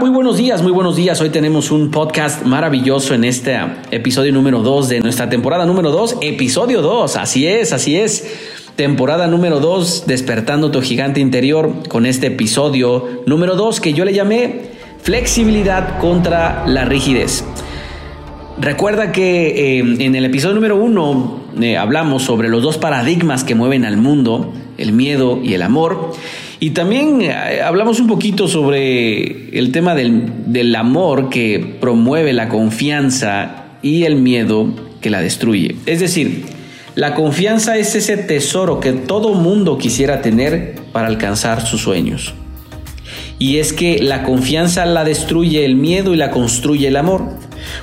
Muy buenos días, muy buenos días. Hoy tenemos un podcast maravilloso en este episodio número 2 de nuestra temporada número 2, episodio 2. Así es, así es. Temporada número 2, despertando tu gigante interior con este episodio número 2 que yo le llamé flexibilidad contra la rigidez. Recuerda que eh, en el episodio número 1 eh, hablamos sobre los dos paradigmas que mueven al mundo, el miedo y el amor. Y también eh, hablamos un poquito sobre el tema del, amor que promueve la confianza y el miedo que la destruye. Es decir, la confianza es ese tesoro que todo mundo quisiera tener para alcanzar sus sueños. Y es que la confianza la destruye el miedo y la construye el amor.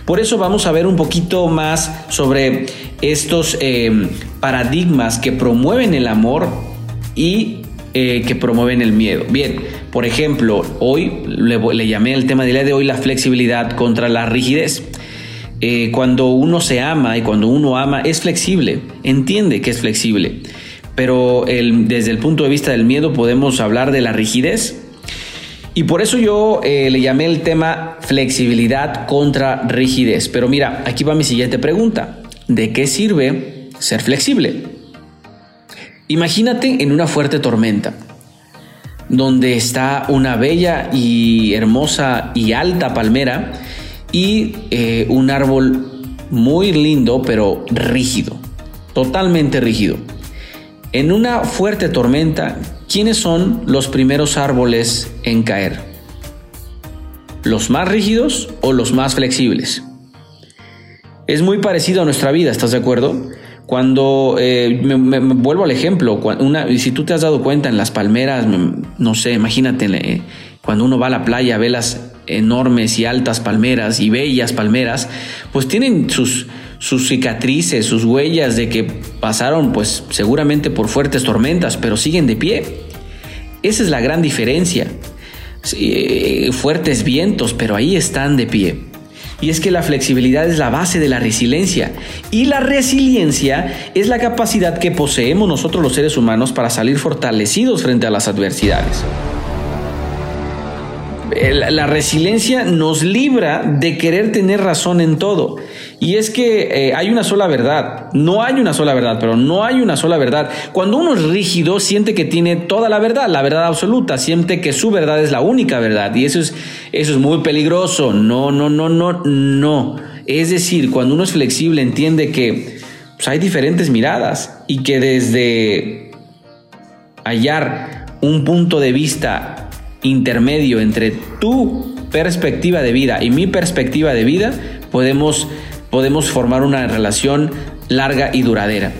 Por eso vamos a ver un poquito más sobre estos eh, paradigmas que promueven el amor y eh, que promueven el miedo. Bien, por ejemplo, hoy le, llamé el tema de hoy la flexibilidad contra la rigidez. Eh, cuando uno se ama y cuando uno ama es flexible, entiende que es flexible, pero desde el punto de vista del miedo podemos hablar de la rigidez. Y por eso yo eh, le llamé el tema flexibilidad contra rigidez. Pero mira, aquí va mi siguiente pregunta. ¿De qué sirve ser flexible? Imagínate en una fuerte tormenta, donde está una bella y hermosa y alta palmera y eh, un árbol muy lindo pero rígido, totalmente rígido. En una fuerte tormenta, ¿quiénes son los primeros árboles en caer? ¿Los más rígidos o los más flexibles? Es muy parecido a nuestra vida, ¿estás de acuerdo? Cuando eh, me, vuelvo al ejemplo, si tú te has dado cuenta en las palmeras, no sé, imagínate, eh, cuando uno va a la playa, ve las enormes y altas palmeras y bellas palmeras, pues tienen sus, sus cicatrices, sus huellas de que pasaron pues seguramente por fuertes tormentas, pero siguen de pie. Esa es la gran diferencia. Eh, fuertes vientos, pero ahí están de pie. Y es que la flexibilidad es la base de la resiliencia. Y la resiliencia es la capacidad que poseemos nosotros los seres humanos para salir fortalecidos frente a las adversidades. La resiliencia nos libra de querer tener razón en todo. Y es que eh, hay una sola verdad. No hay una sola verdad, pero no hay una sola verdad. Cuando uno es rígido, siente que tiene toda la verdad, la verdad absoluta, siente que su verdad es la única verdad. Y eso es, eso es muy peligroso. No, no, no, no, no. Es decir, cuando uno es flexible, entiende que pues, hay diferentes miradas y que desde hallar un punto de vista intermedio entre tu perspectiva de vida y mi perspectiva de vida, podemos podemos formar una relación larga y duradera.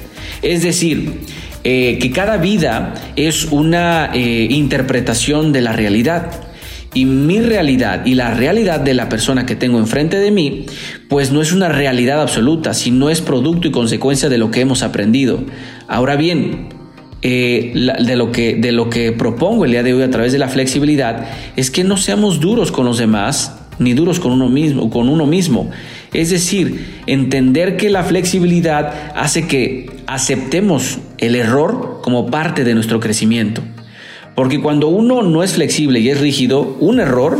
Es decir, eh, que cada vida es una eh, interpretación de la realidad. Y mi realidad y la realidad de la persona que tengo enfrente de mí, pues no es una realidad absoluta, sino es producto y consecuencia de lo que hemos aprendido. Ahora bien, eh, de, lo que, de lo que propongo el día de hoy a través de la flexibilidad es que no seamos duros con los demás, ni duros con uno mismo, con uno mismo. Es decir, entender que la flexibilidad hace que aceptemos el error como parte de nuestro crecimiento. Porque cuando uno no es flexible y es rígido, un error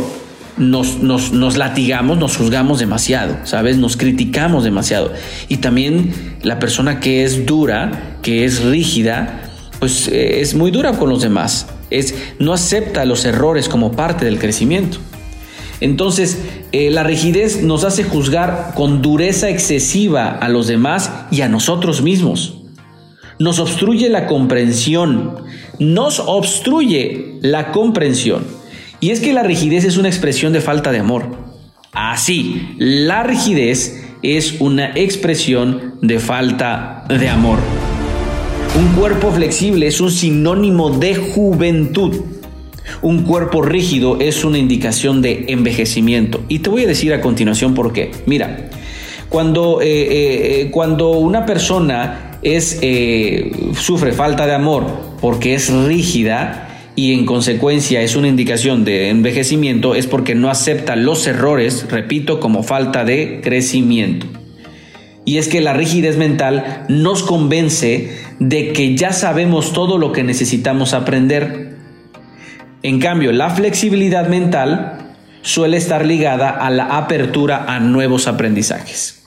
nos, nos, latigamos, nos juzgamos demasiado, ¿sabes? Nos criticamos demasiado. Y también la persona que es dura, que es rígida, pues eh, es muy dura con los demás. Es, no acepta los errores como parte del crecimiento. Entonces, eh, la rigidez nos hace juzgar con dureza excesiva a los demás y a nosotros mismos. Nos obstruye la comprensión. Nos obstruye la comprensión. Y es que la rigidez es una expresión de falta de amor. Así, la rigidez es una expresión de falta de amor. Un cuerpo flexible es un sinónimo de juventud. Un cuerpo rígido es una indicación de envejecimiento. Y te voy a decir a continuación por qué. Mira, cuando, eh, eh, eh, cuando una persona es, sufre falta de amor porque es rígida, y en consecuencia es una indicación de envejecimiento, es porque no acepta los errores, repito, como falta de crecimiento. Y es que la rigidez mental nos convence de que ya sabemos todo lo que necesitamos aprender en cambio, la flexibilidad mental suele estar ligada a la apertura a nuevos aprendizajes.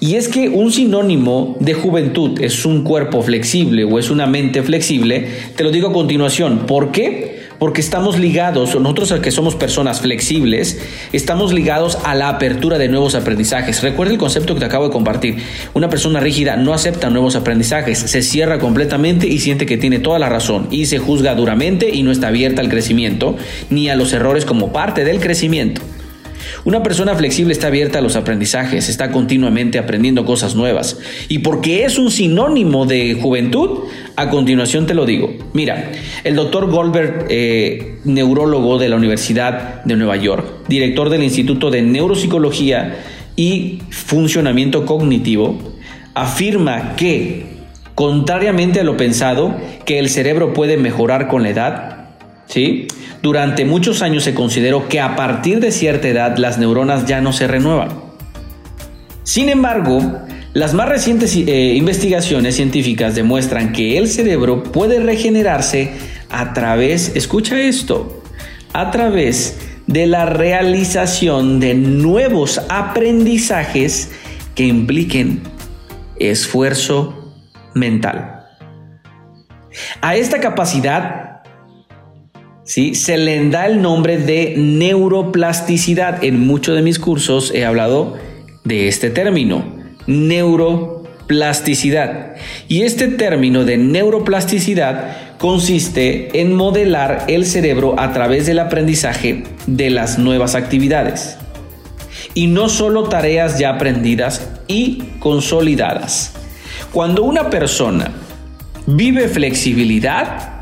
Y es que un sinónimo de juventud es un cuerpo flexible o es una mente flexible, te lo digo a continuación. ¿Por qué? Porque estamos ligados, nosotros que somos personas flexibles, estamos ligados a la apertura de nuevos aprendizajes. Recuerda el concepto que te acabo de compartir. Una persona rígida no acepta nuevos aprendizajes, se cierra completamente y siente que tiene toda la razón y se juzga duramente y no está abierta al crecimiento ni a los errores como parte del crecimiento. Una persona flexible está abierta a los aprendizajes, está continuamente aprendiendo cosas nuevas. Y porque es un sinónimo de juventud, a continuación te lo digo. Mira, el doctor Goldberg, eh, neurólogo de la Universidad de Nueva York, director del Instituto de Neuropsicología y Funcionamiento Cognitivo, afirma que, contrariamente a lo pensado, que el cerebro puede mejorar con la edad, ¿sí? Durante muchos años se consideró que a partir de cierta edad las neuronas ya no se renuevan. Sin embargo, las más recientes eh, investigaciones científicas demuestran que el cerebro puede regenerarse a través, escucha esto, a través de la realización de nuevos aprendizajes que impliquen esfuerzo mental. A esta capacidad se le da el nombre de neuroplasticidad. En muchos de mis cursos he hablado de este término, neuroplasticidad. Y este término de neuroplasticidad consiste en modelar el cerebro a través del aprendizaje de las nuevas actividades. Y no solo tareas ya aprendidas y consolidadas. Cuando una persona vive flexibilidad,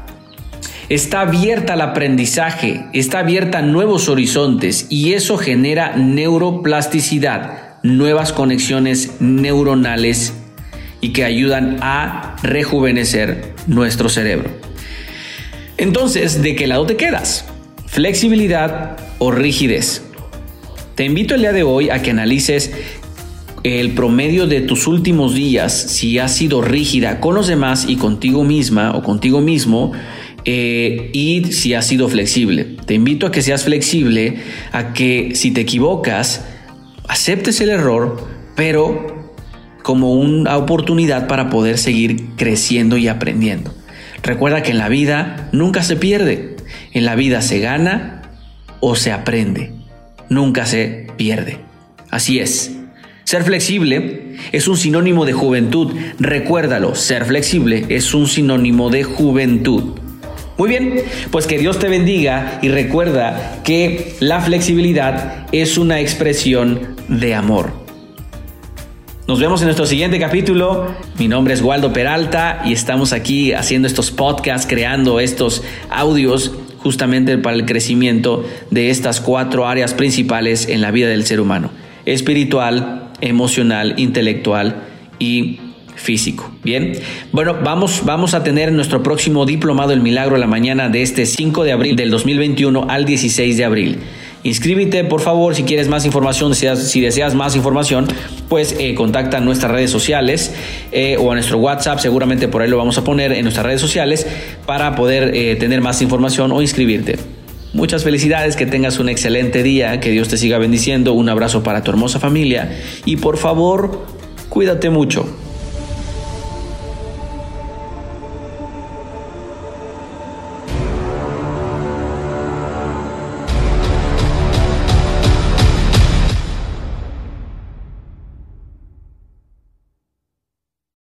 está abierta al aprendizaje, está abierta a nuevos horizontes y eso genera neuroplasticidad, nuevas conexiones neuronales y que ayudan a rejuvenecer nuestro cerebro. Entonces, ¿de qué lado te quedas? ¿Flexibilidad o rigidez? Te invito el día de hoy a que analices el promedio de tus últimos días, si has sido rígida con los demás y contigo misma o contigo mismo, eh, y si has sido flexible. Te invito a que seas flexible, a que si te equivocas, aceptes el error, pero como una oportunidad para poder seguir creciendo y aprendiendo. Recuerda que en la vida nunca se pierde, en la vida se gana o se aprende, nunca se pierde. Así es. Ser flexible es un sinónimo de juventud. Recuérdalo, ser flexible es un sinónimo de juventud. Muy bien, pues que Dios te bendiga y recuerda que la flexibilidad es una expresión de amor. Nos vemos en nuestro siguiente capítulo. Mi nombre es Waldo Peralta y estamos aquí haciendo estos podcasts, creando estos audios justamente para el crecimiento de estas cuatro áreas principales en la vida del ser humano. Espiritual, emocional, intelectual y físico. Bien, bueno, vamos, vamos a tener nuestro próximo diplomado El Milagro la mañana de este 5 de abril del 2021 al 16 de abril. Inscríbete, por favor, si quieres más información, si, deseas más información, pues eh, contacta nuestras redes sociales eh, o a nuestro WhatsApp, seguramente por ahí lo vamos a poner en nuestras redes sociales para poder eh, tener más información o inscribirte. Muchas felicidades, que tengas un excelente día, que Dios te siga bendiciendo, un abrazo para tu hermosa familia y por favor, cuídate mucho.